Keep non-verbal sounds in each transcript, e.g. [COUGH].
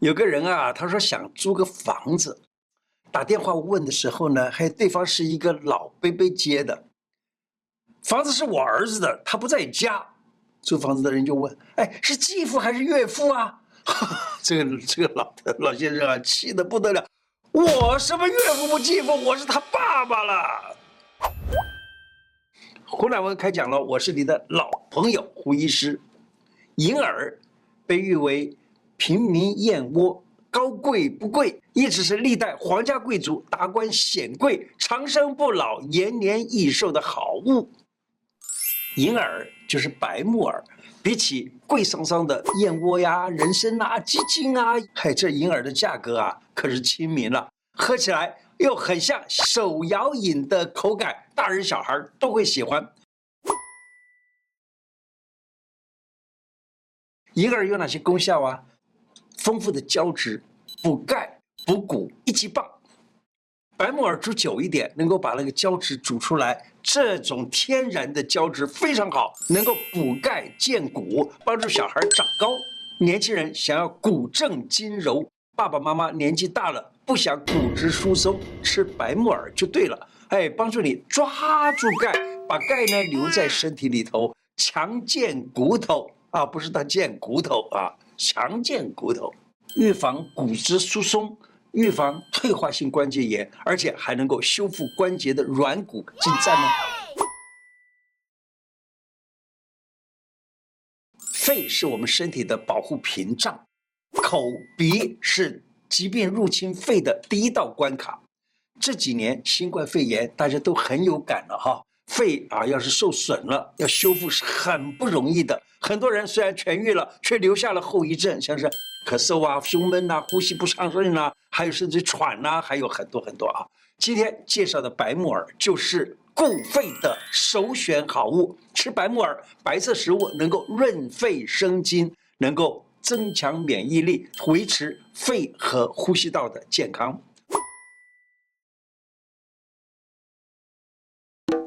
有个人啊，他说想租个房子，打电话问的时候呢，还对方是一个老伯伯接的。房子是我儿子的，他不在家。租房子的人就问：“哎，是继父还是岳父啊？” [LAUGHS] 这个这个老老先生啊，气得不得了。我什么岳父不继父，我是他爸爸了。胡乃文开讲了，我是你的老朋友胡医师。银耳被誉为平民燕窝，高贵不贵，一直是历代皇家贵族、达官显贵长生不老、延年益寿的好物。银耳就是白木耳，比起贵桑桑的燕窝呀、人参啊、鸡精啊，嘿，这银耳的价格啊可是亲民了，喝起来又很像手摇饮的口感，大人小孩都会喜欢。银耳有哪些功效啊？丰富的胶质，补钙补骨，一级棒。白木耳煮久一点，能够把那个胶质煮出来。这种天然的胶质非常好，能够补钙健骨，帮助小孩长高。年轻人想要骨正筋柔，爸爸妈妈年纪大了不想骨质疏松，吃白木耳就对了。哎，帮助你抓住钙，把钙呢留在身体里头，强健骨头啊，不是它健骨头啊，强健骨头，预防骨质疏松。预防退化性关节炎，而且还能够修复关节的软骨，精湛吗？肺是我们身体的保护屏障，口鼻是疾病入侵肺的第一道关卡。这几年新冠肺炎大家都很有感了哈，肺啊要是受损了，要修复是很不容易的。很多人虽然痊愈了，却留下了后遗症，像是。咳嗽啊，胸闷啊，呼吸不畅顺啊，还有甚至喘呐、还有很多很多啊。今天介绍的白木耳就是固肺的首选好物。吃白木耳，白色食物能够润肺生津，能够增强免疫力，维持肺和呼吸道的健康。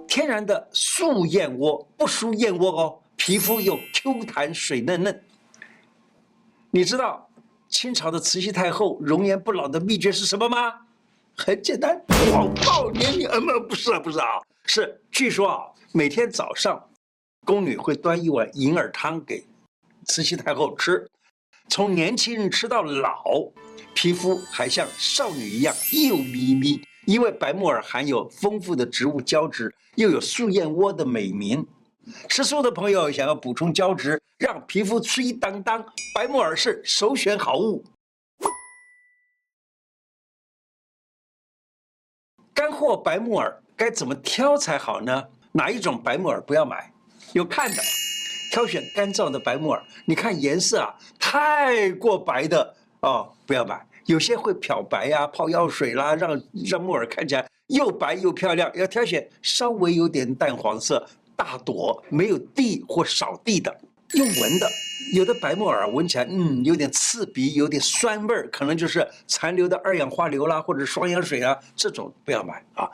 天然的素燕窝，不输燕窝哦，皮肤又 Q 弹水嫩嫩。你知道？清朝的慈禧太后容颜不老的秘诀是什么吗？很简单，黄道年年。呃，不是啊，不是啊，是据说啊，每天早上，宫女会端一碗银耳汤给慈禧太后吃，从年轻人吃到老，皮肤还像少女一样幼咪咪。因为白木耳含有丰富的植物胶质，又有素燕窝的美名。吃素的朋友想要补充胶质，让皮肤脆当当，白木耳是首选好物。干货白木耳该怎么挑才好呢？哪一种白木耳不要买？有看的，挑选干燥的白木耳。你看颜色啊，太过白的哦，不要买。有些会漂白呀、啊，泡药水啦，让让木耳看起来又白又漂亮。要挑选稍微有点淡黄色。大朵没有蒂或少蒂的，用闻的，有的白木耳闻起来，嗯，有点刺鼻，有点酸味儿，可能就是残留的二氧化硫啦，或者双氧水啊，这种不要买啊。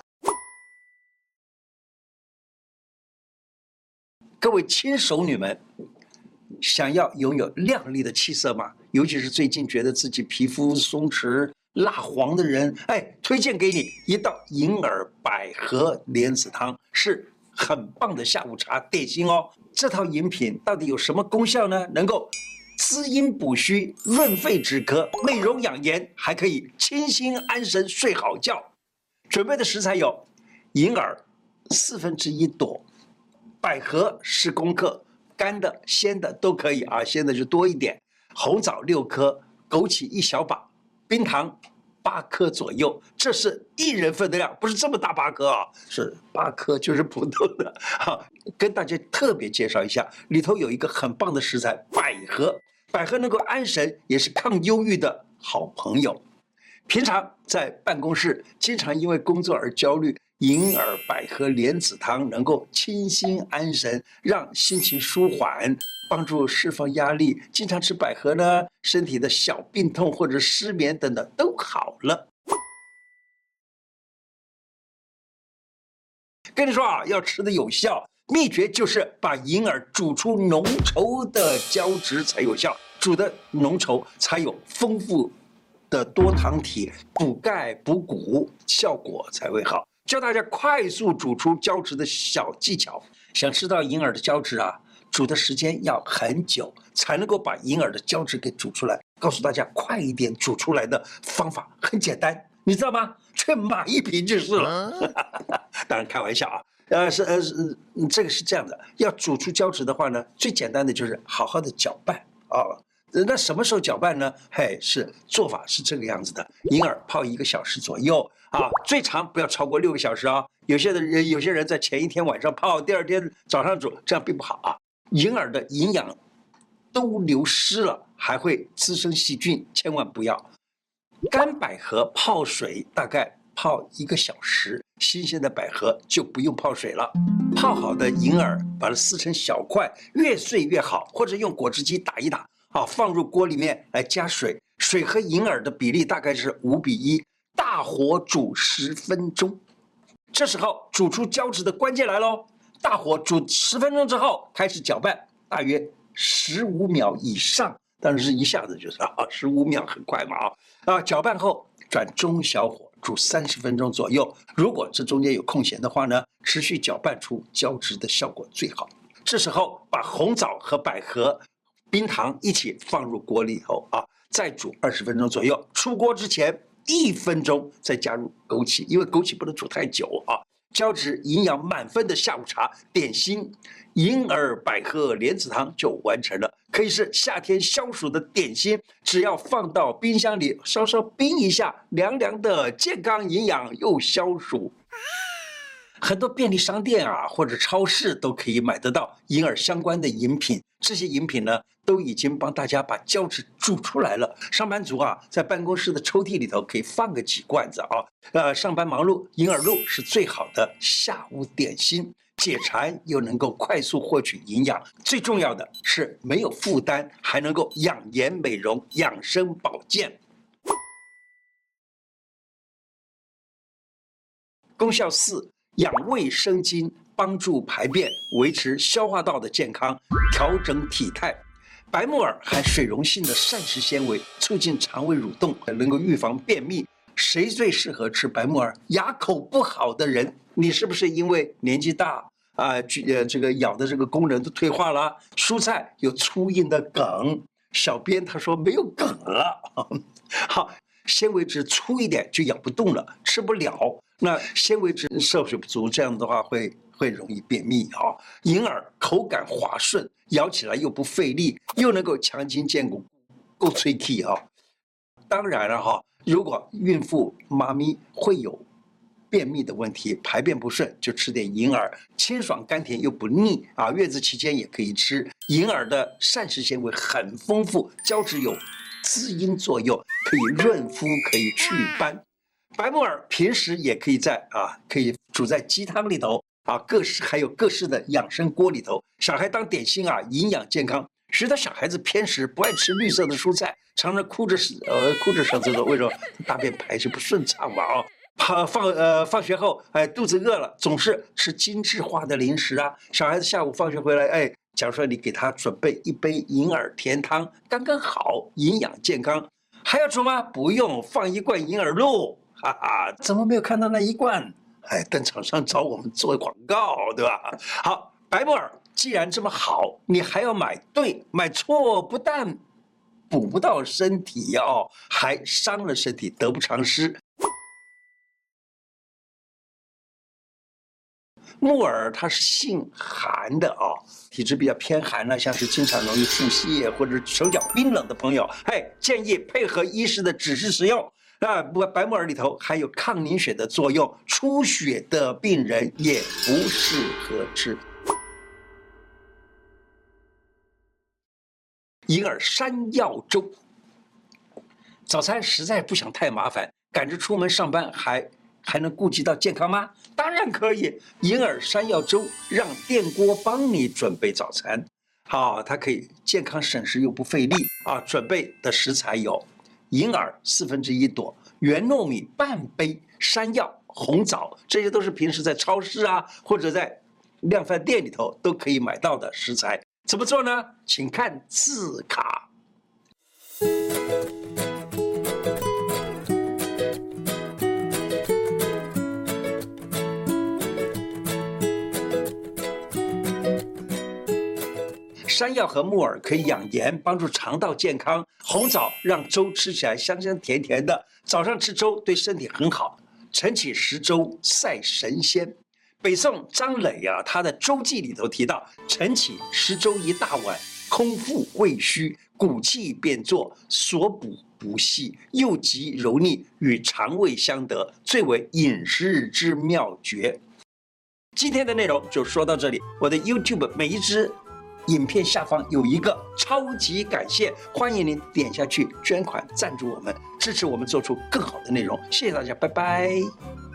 各位亲熟女们，想要拥有靓丽的气色吗？尤其是最近觉得自己皮肤松弛、蜡黄的人，哎，推荐给你一道银耳百合莲子汤，是。很棒的下午茶点心哦！这套饮品到底有什么功效呢？能够滋阴补虚、润肺止咳、美容养颜，还可以清心安神、睡好觉。准备的食材有：银耳四分之一朵，百合十公克，干的、鲜的都可以啊，鲜的就多一点。红枣六颗，枸杞一小把，冰糖。八颗左右，这是一人份的量，不是这么大八颗啊，是八颗就是普通的。好，跟大家特别介绍一下，里头有一个很棒的食材——百合。百合能够安神，也是抗忧郁的好朋友。平常在办公室，经常因为工作而焦虑，银耳百合莲子汤能够清心安神，让心情舒缓。帮助释放压力，经常吃百合呢，身体的小病痛或者失眠等等都好了。跟你说啊，要吃的有效，秘诀就是把银耳煮出浓稠的胶质才有效。煮的浓稠，才有丰富的多糖体，补钙补骨，效果才会好。教大家快速煮出胶质的小技巧，想吃到银耳的胶质啊，煮的时间要很久，才能够把银耳的胶质给煮出来。告诉大家快一点煮出来的方法很简单，你知道吗？去买一瓶就是了。[LAUGHS] 当然开玩笑啊，呃是呃是这个是这样的，要煮出胶质的话呢，最简单的就是好好的搅拌啊。那什么时候搅拌呢？嘿，是做法是这个样子的：银耳泡一个小时左右啊，最长不要超过六个小时啊。有些的人有些人在前一天晚上泡，第二天早上煮，这样并不好啊。银耳的营养都流失了，还会滋生细菌，千万不要。干百合泡水大概泡一个小时，新鲜的百合就不用泡水了。泡好的银耳把它撕成小块，越碎越好，或者用果汁机打一打。好，放入锅里面来加水，水和银耳的比例大概是五比一，大火煮十分钟。这时候煮出胶质的关键来喽，大火煮十分钟之后开始搅拌，大约十五秒以上，但是一下子就是啊，十五秒很快嘛啊啊！搅拌后转中小火煮三十分钟左右，如果这中间有空闲的话呢，持续搅拌出胶质的效果最好。这时候把红枣和百合。冰糖一起放入锅里头啊，再煮二十分钟左右。出锅之前一分钟再加入枸杞，因为枸杞不能煮太久啊。消脂营养满分的下午茶点心，银耳百合莲子汤就完成了，可以是夏天消暑的点心。只要放到冰箱里稍稍冰一下，凉凉的，健康营养又消暑。很多便利商店啊，或者超市都可以买得到银耳相关的饮品。这些饮品呢，都已经帮大家把胶质煮出来了。上班族啊，在办公室的抽屉里头可以放个几罐子啊。呃，上班忙碌，银耳露是最好的下午点心，解馋又能够快速获取营养。最重要的是没有负担，还能够养颜美容、养生保健。功效四。养胃生津，帮助排便，维持消化道的健康，调整体态。白木耳含水溶性的膳食纤维，促进肠胃蠕动，能够预防便秘。谁最适合吃白木耳？牙口不好的人，你是不是因为年纪大啊？呃，这个咬的这个功能都退化了。蔬菜有粗硬的梗，小编他说没有梗了。[LAUGHS] 好，纤维质粗一点就咬不动了，吃不了。那纤维质摄取不足，这样的话会会容易便秘啊。银耳口感滑顺，咬起来又不费力，又能够强筋健骨，够脆气啊。当然了哈，如果孕妇妈咪会有便秘的问题，排便不顺，就吃点银耳，清爽甘甜又不腻啊。月子期间也可以吃。银耳的膳食纤维很丰富，胶质有滋阴作用，可以润肤，可以祛斑。白木耳平时也可以在啊，可以煮在鸡汤里头啊，各式还有各式的养生锅里头，小孩当点心啊，营养健康。许多小孩子偏食，不爱吃绿色的蔬菜，常常哭着呃哭着上厕所，为什么？大便排泄不顺畅嘛啊。放放呃放学后哎肚子饿了，总是吃精致化的零食啊。小孩子下午放学回来哎，假如说你给他准备一杯银耳甜汤，刚刚好，营养健康。还要煮吗？不用，放一罐银耳露。[LAUGHS] 哈哈，怎么没有看到那一罐？哎，等厂商找我们做广告，对吧？好，白木耳既然这么好，你还要买对，买错不但补不到身体哦，还伤了身体，得不偿失。木耳它是性寒的啊、体质比较偏寒呢，像是经常容易腹泻或者手脚冰冷的朋友，嘿，建议配合医师的指示使用。那不，白木耳里头还有抗凝血的作用，出血的病人也不适合吃。银耳山药粥，早餐实在不想太麻烦，赶着出门上班还还能顾及到健康吗？当然可以，银耳山药粥让电锅帮你准备早餐，好，它可以健康省时又不费力啊。准备的食材有。银耳四分之一朵，圆糯米半杯，山药、红枣，这些都是平时在超市啊或者在量贩店里头都可以买到的食材。怎么做呢？请看字卡。山药和木耳可以养颜，帮助肠道健康。红枣让粥吃起来香香甜甜的，早上吃粥对身体很好。晨起食粥赛神仙。北宋张磊啊，他的粥记里头提到：晨起食粥一大碗，空腹胃虚，骨气便作，所补不细，又极柔腻，与肠胃相得，最为饮食之妙绝。今天的内容就说到这里。我的 YouTube 每一支。影片下方有一个超级感谢，欢迎您点下去捐款赞助我们，支持我们做出更好的内容。谢谢大家，拜拜。